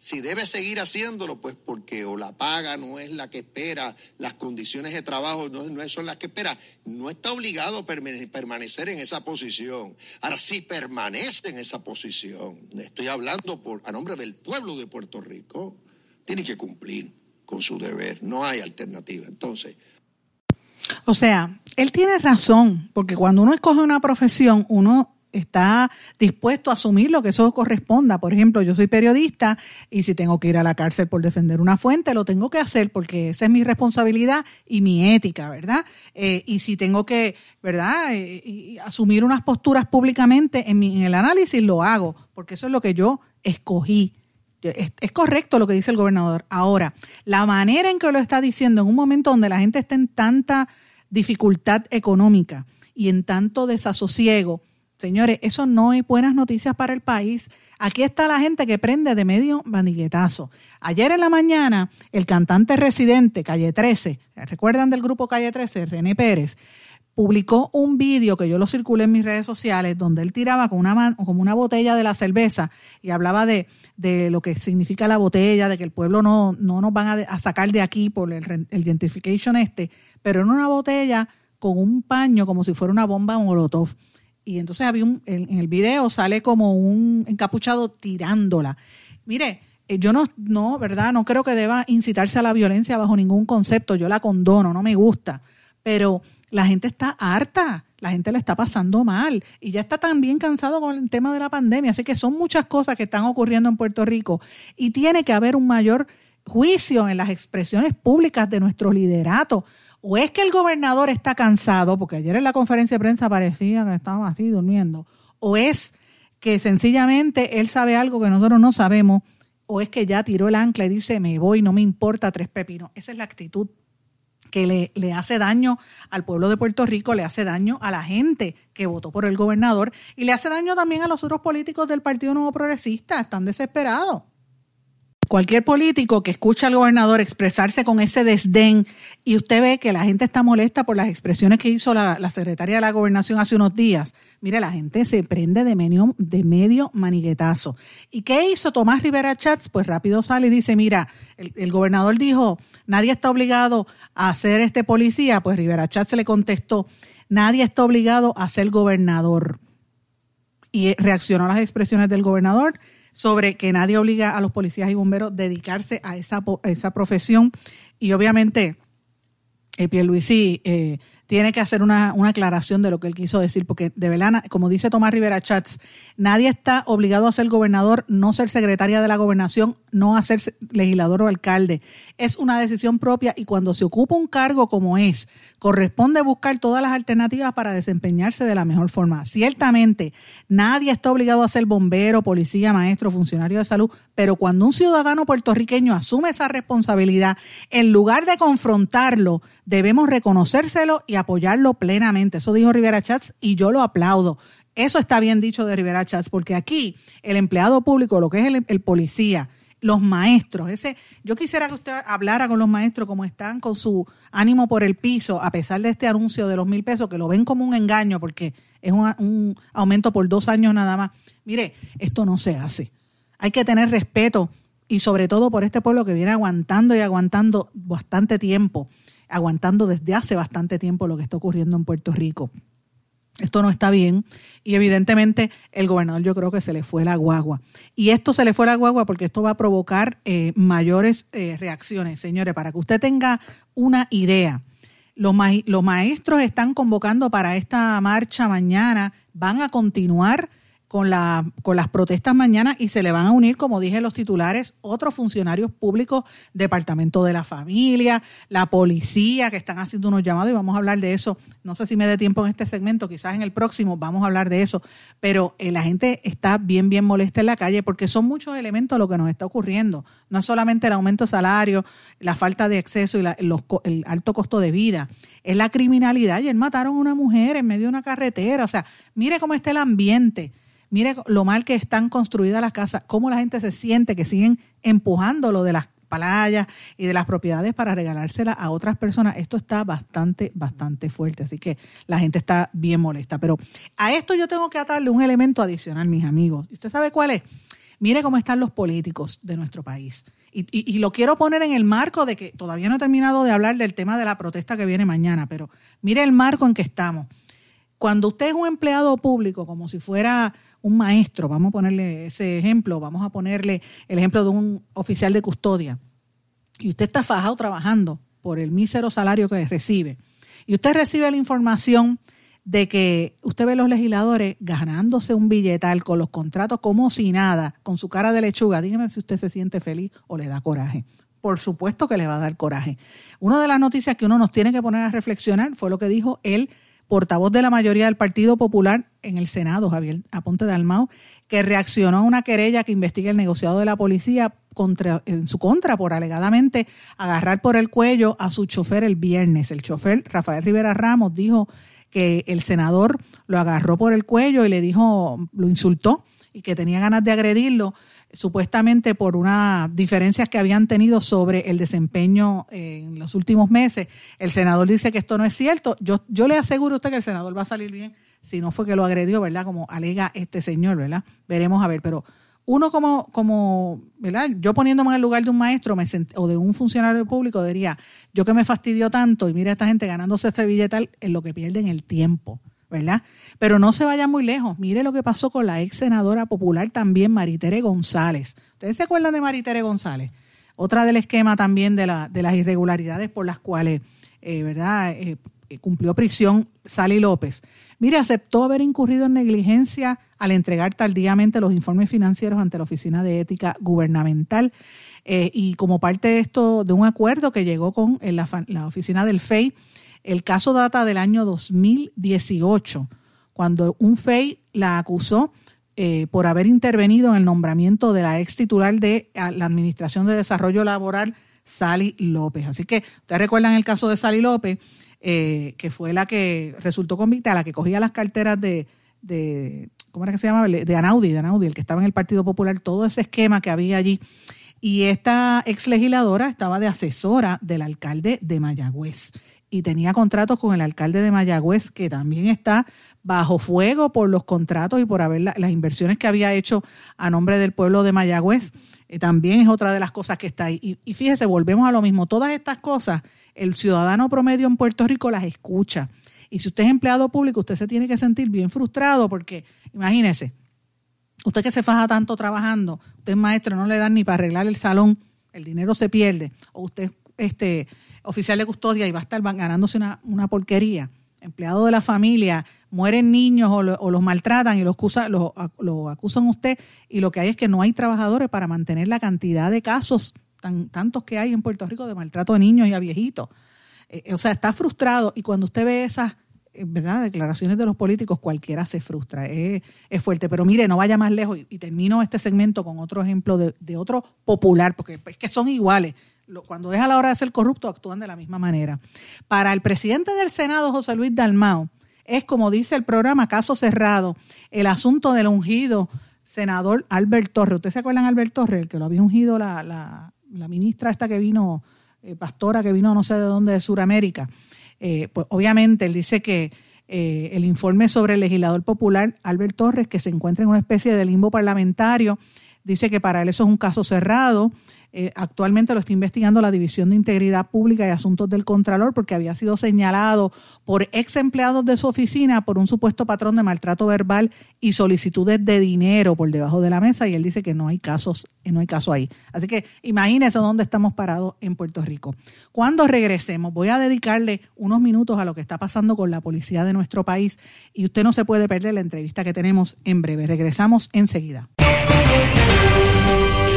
si debe seguir haciéndolo, pues porque o la paga no es la que espera, las condiciones de trabajo no, son las que espera, no está obligado a permanecer en esa posición. Ahora, si permanece en esa posición, estoy hablando por, a nombre del pueblo de Puerto Rico, tiene que cumplir con su deber, no hay alternativa. Entonces, o sea, él tiene razón, porque cuando uno escoge una profesión, uno está dispuesto a asumir lo que eso corresponda. Por ejemplo, yo soy periodista y si tengo que ir a la cárcel por defender una fuente, lo tengo que hacer porque esa es mi responsabilidad y mi ética, ¿verdad? Eh, y si tengo que, ¿verdad? Eh, asumir unas posturas públicamente en, en el análisis, lo hago, porque eso es lo que yo escogí. Es, es, correcto lo que dice el gobernador. Ahora, la manera en que lo está diciendo en un momento donde la gente está en tanta dificultad económica y en tanto desasosiego, señores, eso no es buenas noticias para el país. Aquí está la gente que prende de medio bandiguetazo. Ayer en la mañana, el cantante residente, Calle 13, ¿recuerdan del grupo Calle 13? René Pérez, publicó un vídeo que yo lo circulé en mis redes sociales donde él tiraba con una, como una botella de la cerveza y hablaba de, lo que significa la botella, de que el pueblo no, no nos van a, sacar de aquí por el, el gentrification este, pero en una botella con un paño como si fuera una bomba molotov. Y entonces había un, en, el video sale como un encapuchado tirándola. Mire, eh, yo no, no, ¿verdad? No creo que deba incitarse a la violencia bajo ningún concepto. Yo la condono, no me gusta. Pero la gente está harta, la gente le está pasando mal y ya está también cansado con el tema de la pandemia. Así que son muchas cosas que están ocurriendo en Puerto Rico y tiene que haber un mayor juicio en las expresiones públicas de nuestro liderato. O es que el gobernador está cansado, porque ayer en la conferencia de prensa parecía que estaba así durmiendo, o es que sencillamente él sabe algo que nosotros no sabemos, o es que ya tiró el ancla y dice, me voy, no me importa tres pepinos. Esa es la actitud que le, le, hace daño al pueblo de Puerto Rico, le hace daño a la gente que votó por el gobernador y le hace daño también a los otros políticos del Partido Nuevo Progresista. Están desesperados cualquier político que escucha al gobernador expresarse con ese desdén y usted ve que la gente está molesta por las expresiones que hizo la, secretaria de la gobernación hace unos días, mire, la gente se prende de medio, de maniguetazo. ¿Y qué hizo Tomás Rivera Chats? Pues rápido sale y dice, mira, el, el gobernador dijo, nadie está obligado a ser este policía, pues Rivera Chats le contestó, nadie está obligado a ser gobernador. Y reaccionó a las expresiones del gobernador sobre que nadie obliga a los policías y bomberos a dedicarse a esa, esa profesión. Y obviamente, eh, Pierluisi eh, tiene que hacer una, aclaración de lo que él quiso decir, porque de verdad, como dice Tomás Rivera Chats, nadie está obligado a ser gobernador, no ser secretaria de la gobernación, no a ser legislador o alcalde. Es una decisión propia y cuando se ocupa un cargo como es, corresponde buscar todas las alternativas para desempeñarse de la mejor forma. Ciertamente, nadie está obligado a ser bombero, policía, maestro, funcionario de salud, pero cuando un ciudadano puertorriqueño asume esa responsabilidad, en lugar de confrontarlo, debemos reconocérselo y apoyarlo plenamente. Eso dijo Rivera Chats y yo lo aplaudo. Eso está bien dicho de Rivera Chats, porque aquí el empleado público, lo que es el, policía, los maestros, ese, yo quisiera que usted hablara con los maestros como están con su ánimo por el piso, a pesar de este anuncio de los mil pesos, que lo ven como un engaño, porque es un, un aumento por dos años nada más. Mire, esto no se hace. Hay que tener respeto y sobre todo por este pueblo que viene aguantando y aguantando bastante tiempo aguantando desde hace bastante tiempo lo que está ocurriendo en Puerto Rico. Esto no está bien y evidentemente el gobernador yo creo que se le fue la guagua. Y esto se le fue la guagua porque esto va a provocar eh, mayores eh, reacciones. Señores, para que usted tenga una idea, los, los maestros están convocando para esta marcha mañana, van a continuar con, la, con las protestas mañana y se le van a unir, como dije los titulares, otros funcionarios públicos, Departamento de la Familia, la policía, que están haciendo unos llamados y vamos a hablar de eso. No sé si me dé tiempo en este segmento, quizás en el próximo vamos a hablar de eso, pero eh, la gente está bien, bien molesta en la calle porque son muchos elementos lo que nos está ocurriendo. No es solamente el aumento de salario, la falta de acceso y el alto costo de vida, es la criminalidad. Ayer mataron a una mujer en medio de una carretera, o sea, mire cómo está el ambiente Mire lo mal que están construidas las casas, cómo la gente se siente que siguen empujando lo de las playas y de las propiedades para regalárselas a otras personas. Esto está bastante, bastante fuerte. Así que la gente está bien molesta. Pero a esto yo tengo que atarle un elemento adicional, mis amigos. ¿Y usted sabe cuál es? Mire cómo están los políticos de nuestro país. Y, y, lo quiero poner en el marco de que todavía no he terminado de hablar del tema de la protesta que viene mañana, pero mire el marco en que estamos. Cuando usted es un empleado público, como si fuera un maestro, vamos a ponerle ese ejemplo, vamos a ponerle el ejemplo de un oficial de custodia, y usted está fajado trabajando por el mísero salario que recibe, y usted recibe la información de que usted ve los legisladores ganándose un billetal con los contratos como si nada, con su cara de lechuga. Dígame si usted se siente feliz o le da coraje. Por supuesto que le va a dar coraje. Una de las noticias que uno nos tiene que poner a reflexionar fue lo que dijo el portavoz de la mayoría del Partido Popular en el Senado, Javier Aponte de Almao, que reaccionó a una querella que investiga el negociado de la policía en su contra por alegadamente agarrar por el cuello a su chofer el viernes. El chofer Rafael Rivera Ramos dijo que el senador lo agarró por el cuello y le dijo, lo insultó y que tenía ganas de agredirlo, supuestamente por unas diferencias que habían tenido sobre el desempeño en los últimos meses. El senador dice que esto no es cierto. Yo, yo le aseguro a usted que el senador va a salir bien si no fue que lo agredió, ¿verdad? Como alega este señor, ¿verdad? Veremos a ver, pero uno como, como, ¿verdad? Yo poniéndome en el lugar de un maestro o de un funcionario público diría, yo que me fastidio tanto y mira a esta gente ganándose este billetal en lo que pierden el tiempo, ¿verdad? Pero no se vaya muy lejos. Mire lo que pasó con la ex senadora popular también, Maritere González. ¿Ustedes se acuerdan de Maritere González? Otra del esquema también de, la, de las irregularidades por las cuales, eh, ¿verdad? Eh, cumplió prisión Sally López. Mire, aceptó haber incurrido en negligencia al entregar tardíamente los informes financieros ante la Oficina de Ética Gubernamental. Eh, y como parte de esto, de un acuerdo que llegó con la, oficina del FEI, el caso data del año 2018, cuando un FEI la acusó eh, por haber intervenido en el nombramiento de la ex titular de la Administración de Desarrollo Laboral, Sally López. Así que ustedes recuerdan el caso de Sally López, eh, que fue la que resultó convicta, la que cogía las carteras de, de ¿cómo era que se llamaba? De Anaudi, de Anaudi, el que estaba en el Partido Popular, todo ese esquema que había allí. Y esta ex legisladora estaba de asesora del alcalde de Mayagüez y tenía contratos con el alcalde de Mayagüez, que también está bajo fuego por los contratos y por haber las inversiones que había hecho a nombre del pueblo de Mayagüez. Eh, también es otra de las cosas que está ahí. Y, fíjese, volvemos a lo mismo. Todas estas cosas el ciudadano promedio en Puerto Rico las escucha. Y si usted es empleado público, usted se tiene que sentir bien frustrado porque, imagínese, usted que se faja tanto trabajando, usted es maestro, no le dan ni para arreglar el salón, el dinero se pierde, o usted es este, oficial de custodia y va a estar ganándose una, porquería, empleado de la familia, mueren niños o, los maltratan y los, acusa, lo, acusan usted, y lo que hay es que no hay trabajadores para mantener la cantidad de casos tan, tantos que hay en Puerto Rico de maltrato de niños y a viejitos. Eh, eh, o sea, está frustrado y cuando usted ve esas eh, ¿verdad? declaraciones de los políticos, cualquiera se frustra. Es, fuerte. Pero mire, no vaya más lejos y, termino este segmento con otro ejemplo de, otro popular, porque es que son iguales. Cuando es a la hora de ser corrupto, actúan de la misma manera. Para el presidente del Senado, José Luis Dalmao, es como dice el programa, caso cerrado, el asunto del ungido senador Albert Torres. ¿Ustedes se acuerdan Albert Torres, el que lo había ungido la la ministra esta que vino, eh, pastora que vino no sé de dónde, de Sudamérica, eh, pues obviamente él dice que eh, el informe sobre el legislador popular Albert Torres, que se encuentra en una especie de limbo parlamentario, dice que para él eso es un caso cerrado, eh, actualmente lo está investigando la División de Integridad Pública y Asuntos del Contralor porque había sido señalado por ex empleados de su oficina por un supuesto patrón de maltrato verbal y solicitudes de dinero por debajo de la mesa y él dice que no hay casos, no hay caso ahí. Así que imagínense dónde estamos parados en Puerto Rico. Cuando regresemos, voy a dedicarle unos minutos a lo que está pasando con la policía de nuestro país y usted no se puede perder la entrevista que tenemos en breve. Regresamos enseguida.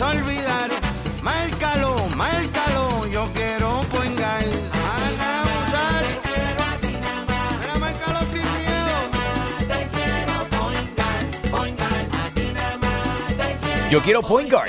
olvidar, márcalo, márcalo, yo quiero poingar. Ana, quiero a ti sin miedo. Quiero a ti Yo quiero poingar.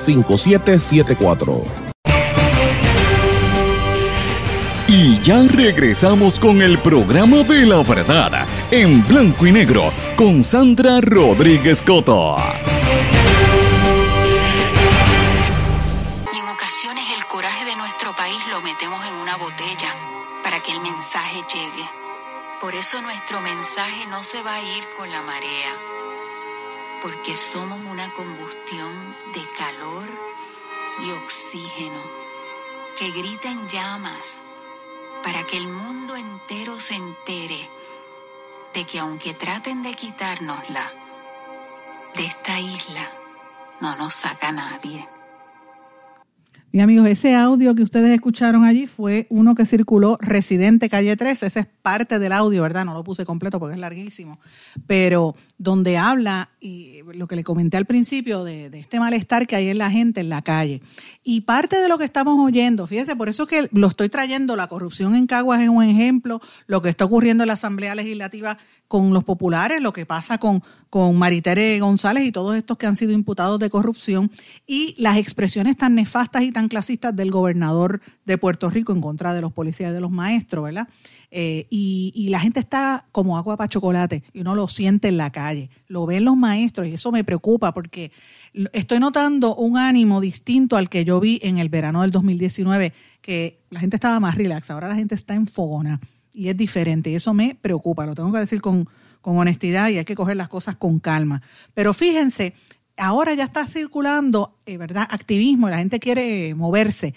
939-336-5774. Y ya regresamos con el programa de la verdad en blanco y negro con Sandra Rodríguez Coto. Y en ocasiones el coraje de nuestro país lo metemos en una botella para que el mensaje llegue. Por eso nuestro mensaje no se va a ir con la marea, porque somos una combustión oxígeno que grita en llamas para que el mundo entero se entere de que aunque traten de quitárnosla, de esta isla no nos saca nadie. Y amigos, ese audio que ustedes escucharon allí fue uno que circuló Residente Calle 3. Ese es parte del audio, ¿verdad? No lo puse completo porque es larguísimo. Pero donde habla, y lo que le comenté al principio, de, de este malestar que hay en la gente en la calle. Y parte de lo que estamos oyendo, fíjense, por eso que lo estoy trayendo, la corrupción en Caguas es un ejemplo, lo que está ocurriendo en la Asamblea Legislativa con los populares, lo que pasa con, con Maritere González y todos estos que han sido imputados de corrupción, y las expresiones tan nefastas y tan clasistas del gobernador de Puerto Rico en contra de los policías y de los maestros, ¿verdad? Eh, y, la gente está como agua para chocolate y uno lo siente en la calle, lo ven los maestros y eso me preocupa porque estoy notando un ánimo distinto al que yo vi en el verano del 2019, que la gente estaba más relax, ahora la gente está en fogona y es diferente eso me preocupa, lo tengo que decir con, con honestidad y hay que coger las cosas con calma. Pero fíjense, ahora ya está circulando, eh, ¿verdad? Activismo, la gente quiere moverse.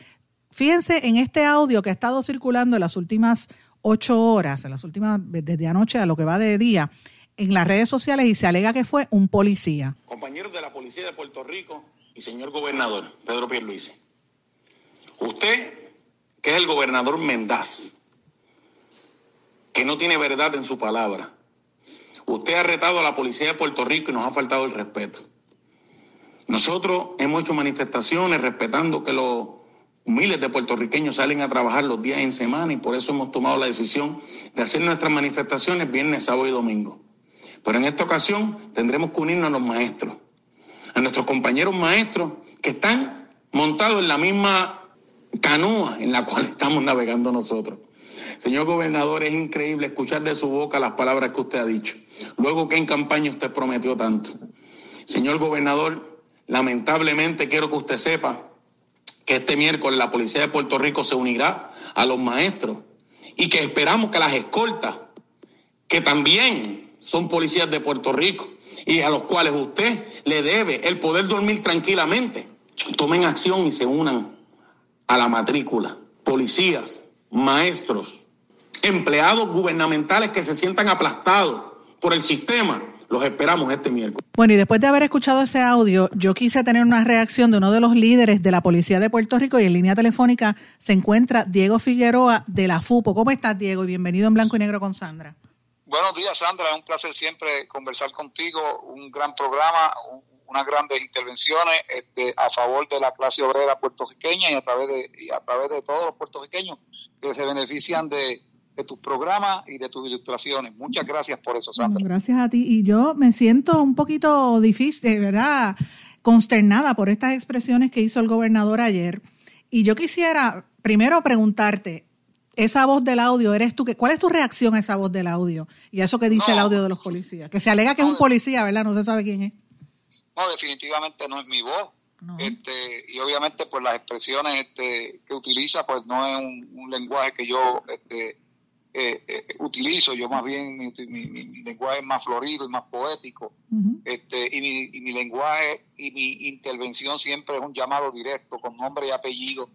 Fíjense en este audio que ha estado circulando en las últimas ocho horas, en las últimas, desde anoche a lo que va de día, en las redes sociales y se alega que fue un policía. Compañeros de la Policía de Puerto Rico y señor gobernador Pedro Pierluisi, usted, que es el gobernador Mendaz, que no tiene verdad en su palabra, usted ha retado a la Policía de Puerto Rico y nos ha faltado el respeto. Nosotros hemos hecho manifestaciones respetando que los miles de puertorriqueños salen a trabajar los días en semana y por eso hemos tomado la decisión de hacer nuestras manifestaciones viernes, sábado y domingo. Pero en esta ocasión tendremos que unirnos a los maestros, a nuestros compañeros maestros que están montados en la misma canoa en la cual estamos navegando nosotros. Señor gobernador, es increíble escuchar de su boca las palabras que usted ha dicho. Luego que en campaña usted prometió tanto. Señor gobernador, lamentablemente quiero que usted sepa que este miércoles la Policía de Puerto Rico se unirá a los maestros y que esperamos que las escoltas, que también son policías de Puerto Rico y a los cuales usted le debe el poder dormir tranquilamente, tomen acción y se unan a la matrícula. Policías, maestros, empleados gubernamentales que se sientan aplastados por el sistema, los esperamos este miércoles. Bueno, y después de haber escuchado ese audio, yo quise tener una reacción de uno de los líderes de la Policía de Puerto Rico y en línea telefónica se encuentra Diego Figueroa de la FUPO. ¿Cómo estás, Diego? Y bienvenido en Blanco y Negro con Sandra. Buenos días, Sandra. Es un placer siempre conversar contigo. Un gran programa, un, unas grandes intervenciones este, a favor de la clase obrera puertorriqueña y a través de, y a través de todos los puertorriqueños que se benefician de, de tus programas y de tus ilustraciones. Muchas gracias por eso, Sandra. Gracias a ti. Y yo me siento un poquito difícil, ¿verdad? Consternada por estas expresiones que hizo el gobernador ayer. Y yo quisiera primero preguntarte, esa voz del audio, ¿eres tú? Que, ¿Cuál es tu reacción a esa voz del audio y a eso que dice no, el audio de los policías? Que se alega que no, es un policía, ¿verdad? No se sabe quién es. No, definitivamente no es mi voz. No. Este, y obviamente pues las expresiones este, que utiliza pues no es un, un lenguaje que yo este, eh, eh, utilizo, yo más bien mi, mi, mi, lenguaje es más florido y más poético, uh -huh. este, y, mi, y mi lenguaje y mi intervención siempre es un llamado directo con nombre y apellido,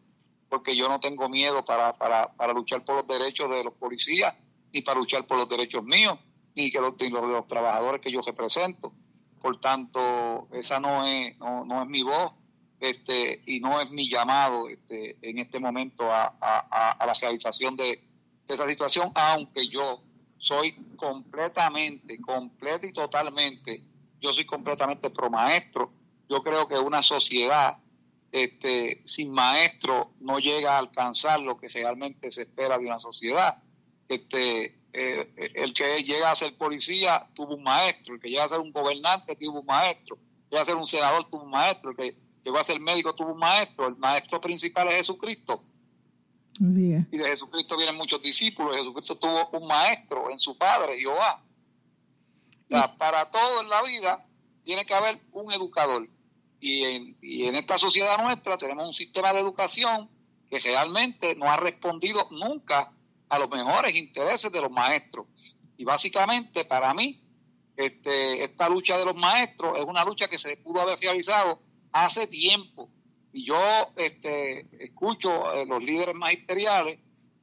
porque yo no tengo miedo para, para, para luchar por los derechos de los policías, ni para luchar por los derechos míos, ni que los de los trabajadores que yo represento. por tanto, esa no es, no, no es mi voz este, y no es mi llamado este, en este momento a, a, a la realización de, esa situación, aunque yo soy completamente, completa y totalmente, yo soy completamente pro maestro. Yo creo que una sociedad este, sin maestro no llega a alcanzar lo que realmente se espera de una sociedad. Este, eh, el que llega a ser policía tuvo un maestro, el que llega a ser un gobernante tuvo un maestro, el que llega a ser un senador tuvo un maestro, el que llegó a ser médico tuvo un maestro, el maestro principal es Jesucristo. Y de Jesucristo vienen muchos discípulos, Jesucristo tuvo un maestro en su padre, Jehová. para todo en la vida tiene que haber un educador. Y en, y en esta sociedad nuestra tenemos un sistema de educación que realmente no ha respondido nunca a los mejores intereses de los maestros. Y básicamente para mí, este, esta lucha de los maestros es una lucha que se pudo haber realizado hace tiempo. Y yo este, escucho a los líderes magisteriales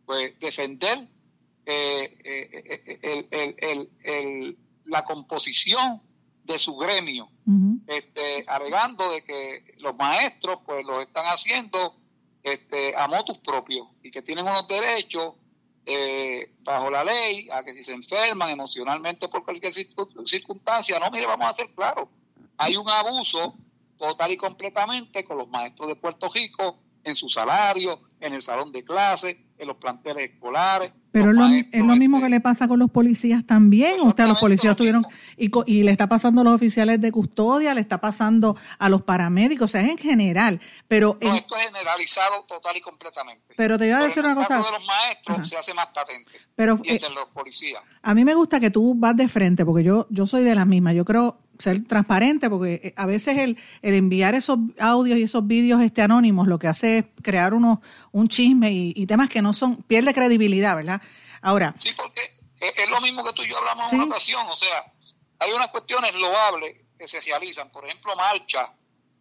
pues, defender eh, eh, el, el, la composición de su gremio, este, alegando de que los maestros pues lo están haciendo este, a motus propios y que tienen unos derechos eh, bajo la ley a que si se enferman emocionalmente por cualquier circunstancia, no, mire, vamos a ser claros, hay un abuso total y completamente con los maestros de Puerto Rico en su salario, en el salón de clase, en los planteles escolares. Pero es lo, es lo, mismo que le pasa con los policías también. Usted los policías tuvieron y, y, le está pasando a los oficiales de custodia, le está pasando a los paramédicos, o sea, es en general. Pero no, esto es generalizado total y completamente. Pero te iba a decir una cosa. En el caso de los maestros se hace más patente. Pero, y entre los policías. A mí me gusta que tú vas de frente, porque yo, yo soy de la misma. Yo creo ser transparente, porque eh, a veces el, el enviar esos audios y esos vídeos este anónimos lo que hace es crear unos, un chisme y, temas que no son, pierde credibilidad, ¿verdad? Ahora. Sí, porque es, lo mismo que tú y yo hablamos en una ocasión, o sea, hay unas cuestiones loables que se realizan, por ejemplo, marcha,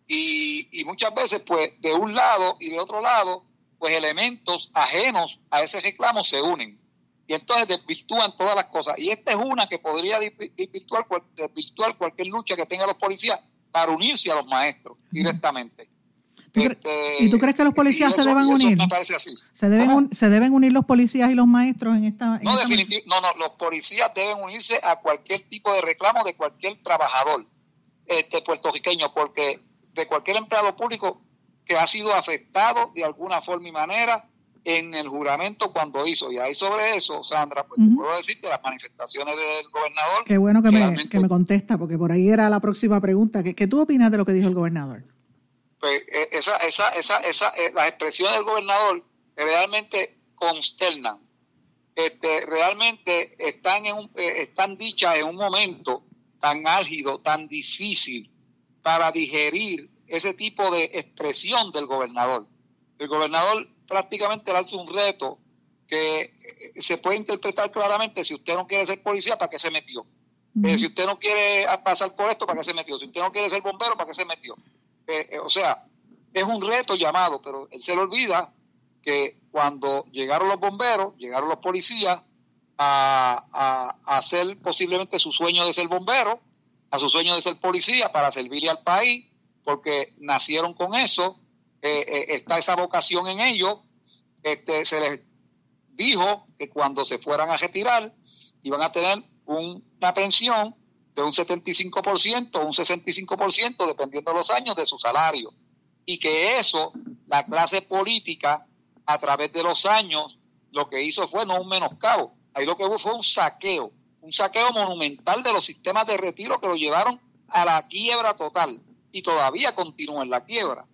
y, y muchas veces, pues, de un lado y de otro lado, pues elementos ajenos a ese reclamo se unen y entonces desvirtúan todas las cosas. Y esta es una que podría desvirtuar, desvirtuar cualquier lucha que tengan los policías para unirse a los maestros directamente. Este, ¿Y tú crees que los policías se deben unir? Me parece así. ¿Se deben, ¿Se deben unir los policías y los maestros en esta.? no, definitivamente. No, no, los policías deben unirse a cualquier tipo de reclamo de cualquier trabajador este, puertorriqueño, porque de cualquier empleado público que ha sido afectado de alguna forma y manera en el juramento cuando hizo. Y ahí sobre eso, Sandra, pues puedo decir que las manifestaciones del gobernador... Qué bueno que, me, que me contesta, porque por ahí era la próxima pregunta. ¿Qué, ¿Qué, tú opinas de lo que dijo el gobernador? Pues eh, esa, esa, esa, esa, eh, las expresiones del gobernador realmente consternan. Este, realmente están, en un, eh, están dichas en un momento tan álgido, tan difícil para digerir ese tipo de expresión del gobernador. El gobernador prácticamente le hace un reto que eh, se puede interpretar claramente si usted no quiere ser policía, ¿para qué se metió? Eh, si usted no quiere pasar por esto, ¿para qué se metió? Si usted no quiere ser bombero, ¿para qué se metió? Eh, o sea, es un reto llamado, pero él se le olvida que cuando llegaron los bomberos, llegaron los policías a, a, hacer posiblemente su sueño de ser bombero, a su sueño de ser policía para servirle al país, porque nacieron con eso, eh, eh, está esa vocación en ellos. Este, se les dijo que cuando se fueran a retirar iban a tener una pensión de un 75% o un 65%, dependiendo de los años, de su salario. Y que eso, la clase política, a través de los años, lo que hizo fue no un menoscabo, ahí lo que hubo fue un saqueo, un saqueo monumental de los sistemas de retiro que lo llevaron a la quiebra total y todavía continúa en la quiebra.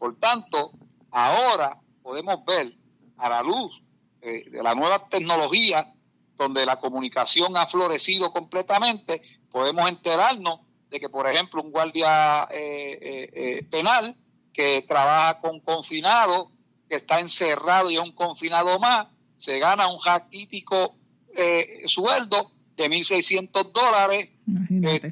Por tanto, ahora podemos ver a la luz eh, de la nueva tecnología, donde la comunicación ha florecido completamente, podemos enterarnos de que, por ejemplo, un guardia eh, eh, penal que trabaja con confinados, que está encerrado y es un confinado más, se gana un jaquítico sueldo de 1.600 dólares este,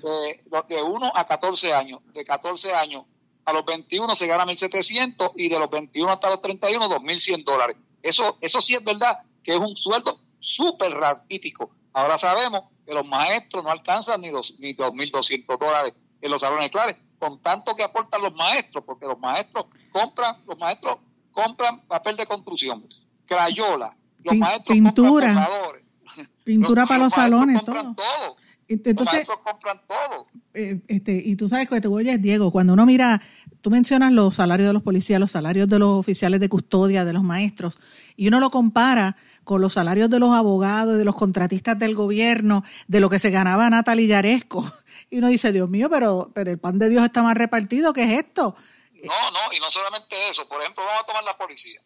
de 1 a 14 años, de 14 años a los 21 se gana 1.700 y de los 21 hasta los 31, 2.100 dólares. Eso, eso sí es verdad que es un sueldo súper raquítico. Ahora sabemos que los maestros no alcanzan ni, dos, ni 2.200 dólares en los salones de clases, con tanto que aportan los maestros, porque los maestros compran, los maestros compran papel de construcción, crayola, los maestros pintura, compran pintura para los, salones, todo. todo. Entonces, los maestros compran todo. Eh, este, y tú sabes que te voy a Diego, cuando uno mira, tú mencionas los salarios de los policías, los salarios de los oficiales de custodia, de los maestros, y uno lo compara con los salarios de los abogados, de los contratistas del gobierno, de lo que se ganaba Natalie Yaresco. Y uno dice, Dios mío, pero, pero el pan de Dios está más repartido, ¿qué es esto? No, no, y no solamente eso. Por ejemplo, vamos a tomar la policía.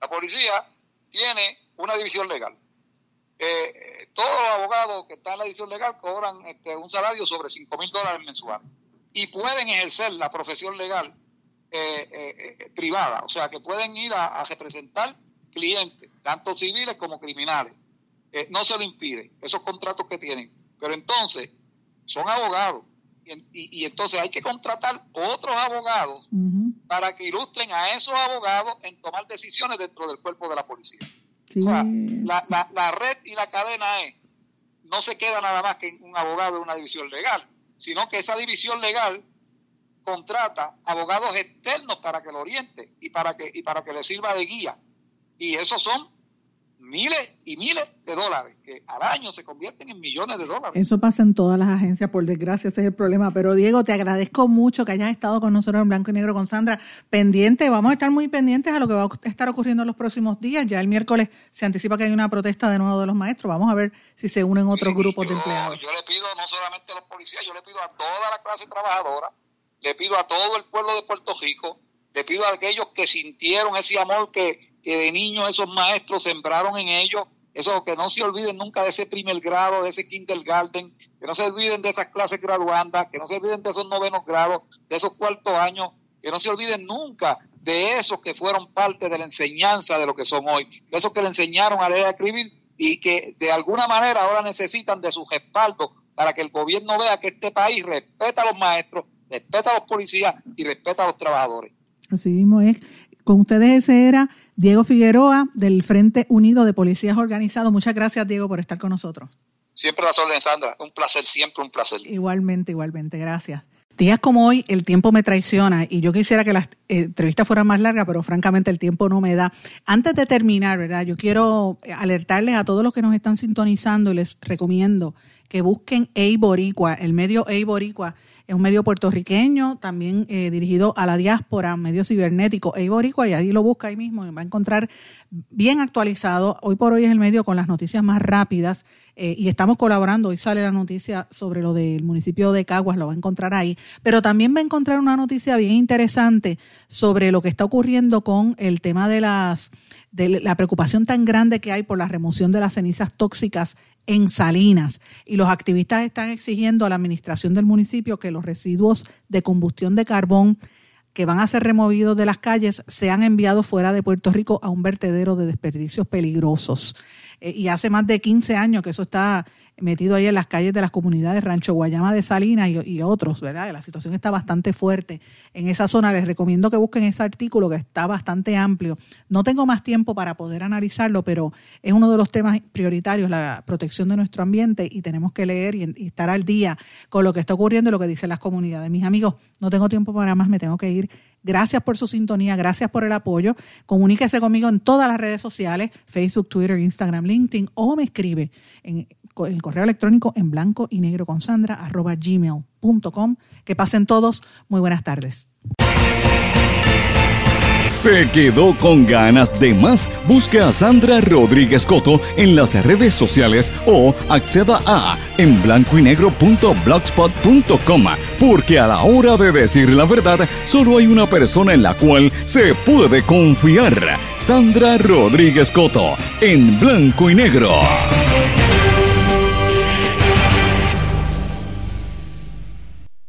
La policía tiene una división legal. Eh, todos los abogados que están en la división legal cobran este, un salario sobre 5 mil dólares mensuales y pueden ejercer la profesión legal eh, eh, privada, o sea que pueden ir a, representar clientes, tanto civiles como criminales. no se lo impide, esos contratos que tienen. Pero entonces, son abogados. Y, entonces hay que contratar otros abogados para que ilustren a esos abogados en tomar decisiones dentro del cuerpo de la policía. La, la, red y la cadena es, no se queda nada más que un abogado de una división legal, sino que esa división legal contrata abogados externos para que lo oriente y para que, y para que le sirva de guía. Y esos son miles y miles de dólares, que al año se convierten en millones de dólares. Eso pasa en todas las agencias, por desgracia, ese es el problema. Pero Diego, te agradezco mucho que hayas estado con nosotros en Blanco y Negro con Sandra. Pendiente, vamos a estar muy pendientes a lo que va a estar ocurriendo en los próximos días. Ya el miércoles se anticipa que hay una protesta de nuevo de los maestros. Vamos a ver si se unen otros grupos de empleados. Yo le pido no solamente a los policías, yo le pido a toda la clase trabajadora, le pido a todo el pueblo de Puerto Rico, le pido a aquellos que sintieron ese amor que que de niños esos maestros sembraron en ellos, eso que no se olviden nunca de ese primer grado, de ese kindergarten, que no se olviden de esas clases graduandas, que no se olviden de esos novenos grados, de esos cuartos años, que no se olviden nunca de esos que fueron parte de la enseñanza de lo que son hoy, de esos que le enseñaron a leer y a escribir y que de alguna manera ahora necesitan de su respaldo para que el gobierno vea que este país respeta a los maestros, respeta a los policías y respeta a los trabajadores. Así mismo es. Con ustedes ese era Diego Figueroa, del Frente Unido de Policías Organizados. Muchas gracias, Diego, por estar con nosotros. Siempre la orden, Sandra. Un placer, siempre un placer. Igualmente, igualmente. Gracias. Días como hoy, el tiempo me traiciona y yo quisiera que las eh, entrevistas fueran más largas, pero francamente el tiempo no me da. Antes de terminar, ¿verdad? Yo quiero alertarles a todos los que nos están sintonizando y les recomiendo que busquen Eiboricua, el medio Eiboricua es un medio puertorriqueño, también eh, dirigido a la diáspora, medio cibernético e iborico, y ahí lo busca ahí mismo y va a encontrar bien actualizado. Hoy por hoy es el medio con las noticias más rápidas eh, y estamos colaborando. Hoy sale la noticia sobre lo del municipio de Caguas, lo va a encontrar ahí. Pero también va a encontrar una noticia bien interesante sobre lo que está ocurriendo con el tema de las de la preocupación tan grande que hay por la remoción de las cenizas tóxicas en Salinas. Y los activistas están exigiendo a la administración del municipio que los residuos de combustión de carbón que van a ser removidos de las calles sean enviados fuera de Puerto Rico a un vertedero de desperdicios peligrosos. Eh, y hace más de 15 años que eso está metido ahí en las calles de las comunidades Rancho Guayama de Salinas y, otros, ¿verdad? La situación está bastante fuerte en esa zona. Les recomiendo que busquen ese artículo que está bastante amplio. No tengo más tiempo para poder analizarlo, pero es uno de los temas prioritarios, la protección de nuestro ambiente y tenemos que leer y, estar al día con lo que está ocurriendo y lo que dicen las comunidades. Mis amigos, no tengo tiempo para más, me tengo que ir. Gracias por su sintonía, gracias por el apoyo. Comuníquese conmigo en todas las redes sociales, Facebook, Twitter, Instagram, LinkedIn o me escribe en el correo electrónico en blanco y negro con Sandra arroba gmail.com. Que pasen todos. Muy buenas tardes. ¿Se quedó con ganas de más? Busque a Sandra Rodríguez Coto en las redes sociales o acceda a en blanco y negro.blogspot.com porque a la hora de decir la verdad solo hay una persona en la cual se puede confiar. Sandra Rodríguez Coto en blanco y negro.